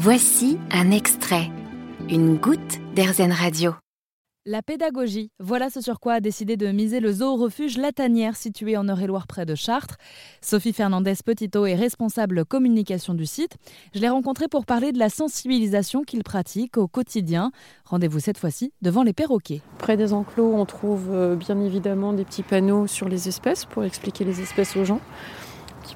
Voici un extrait, une goutte d'Airzen Radio. La pédagogie, voilà ce sur quoi a décidé de miser le zoo refuge La Tanière situé en Eure-et-Loire près de Chartres. Sophie Fernandez Petito est responsable communication du site. Je l'ai rencontré pour parler de la sensibilisation qu'il pratique au quotidien. Rendez-vous cette fois-ci devant les perroquets. Près des enclos, on trouve euh, bien évidemment des petits panneaux sur les espèces pour expliquer les espèces aux gens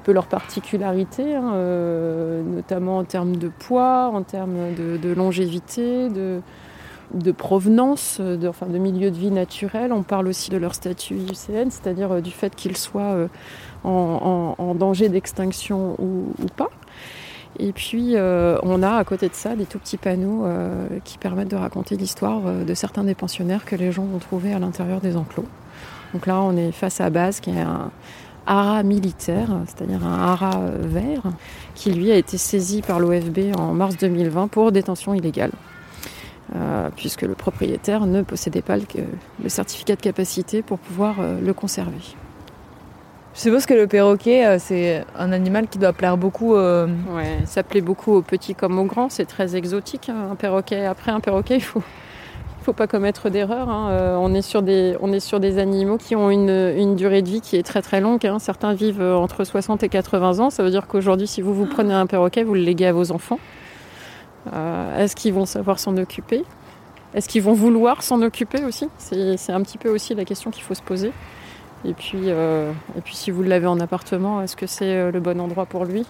peu leurs particularités, hein, euh, notamment en termes de poids, en termes de, longévité, de, provenance, de, enfin, de milieu de vie naturel. On parle aussi de leur statut IUCN, c'est-à-dire euh, du fait qu'ils soient euh, en, danger d'extinction ou, pas. Et puis, on a à côté de ça des tout petits panneaux qui permettent de raconter l'histoire de certains des pensionnaires que les gens vont trouver à l'intérieur des enclos. Donc là, on est face à Base, qui est un haras militaire, c'est-à-dire un haras euh, vert, qui lui a été saisi par l'OFB en mars 2020 pour détention illégale. Euh, puisque le propriétaire ne possédait pas le, le certificat de capacité pour pouvoir euh, le conserver. Je suppose que le perroquet, euh, c'est un animal qui doit plaire beaucoup. euh, Ouais, ça plaît beaucoup aux petits comme aux grands, c'est très exotique hein, un perroquet. Après un perroquet, il faut, il faut pas commettre d'erreur. hein. Euh, on, est sur des, on est sur des animaux qui ont une, une durée de vie qui est très très longue. hein. Certains vivent euh, entre 60 et 80 ans. Ça veut dire qu'aujourd'hui, si vous vous prenez un perroquet, vous le léguez à vos enfants. Euh, Est-ce qu'ils vont savoir s'en occuper? Est-ce qu'ils vont vouloir s'en occuper aussi? C'est un petit peu aussi la question qu'il faut se poser. Et puis, et puis si vous l'avez en appartement, est-ce que c'est le bon endroit pour lui?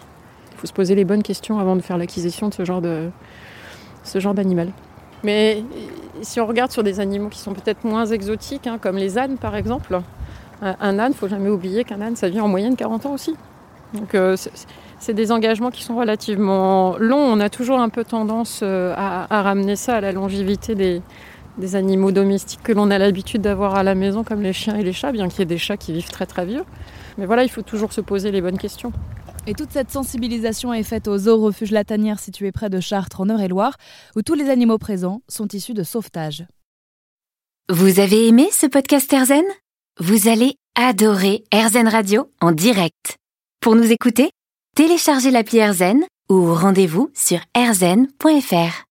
Il faut se poser les bonnes questions avant de faire l'acquisition de ce genre de ce genre d'animal. Mais euh, si on regarde sur des animaux qui sont peut-être moins exotiques, hein, comme les ânes par exemple, un, un âne, faut jamais oublier qu'un âne, ça vit en moyenne 40 ans aussi. Donc euh, c'est- des engagements qui sont relativement longs. On a toujours un peu tendance euh, à, ramener ça à la longévité des animaux domestiques que l'on a l'habitude d'avoir à la maison, comme les chiens et les chats, bien qu'il y ait des chats qui vivent très très vieux. Mais voilà, il faut toujours se poser les bonnes questions. Et toute cette sensibilisation est faite au zoo refuge La Tanière situé près de Chartres en Eure-et-Loire, où tous les animaux présents sont issus de sauvetage. Vous avez aimé ce podcast Airzen? Vous allez adorer Airzen Radio en direct. Pour nous écouter, téléchargez l'appli Airzen ou rendez-vous sur airzen.fr.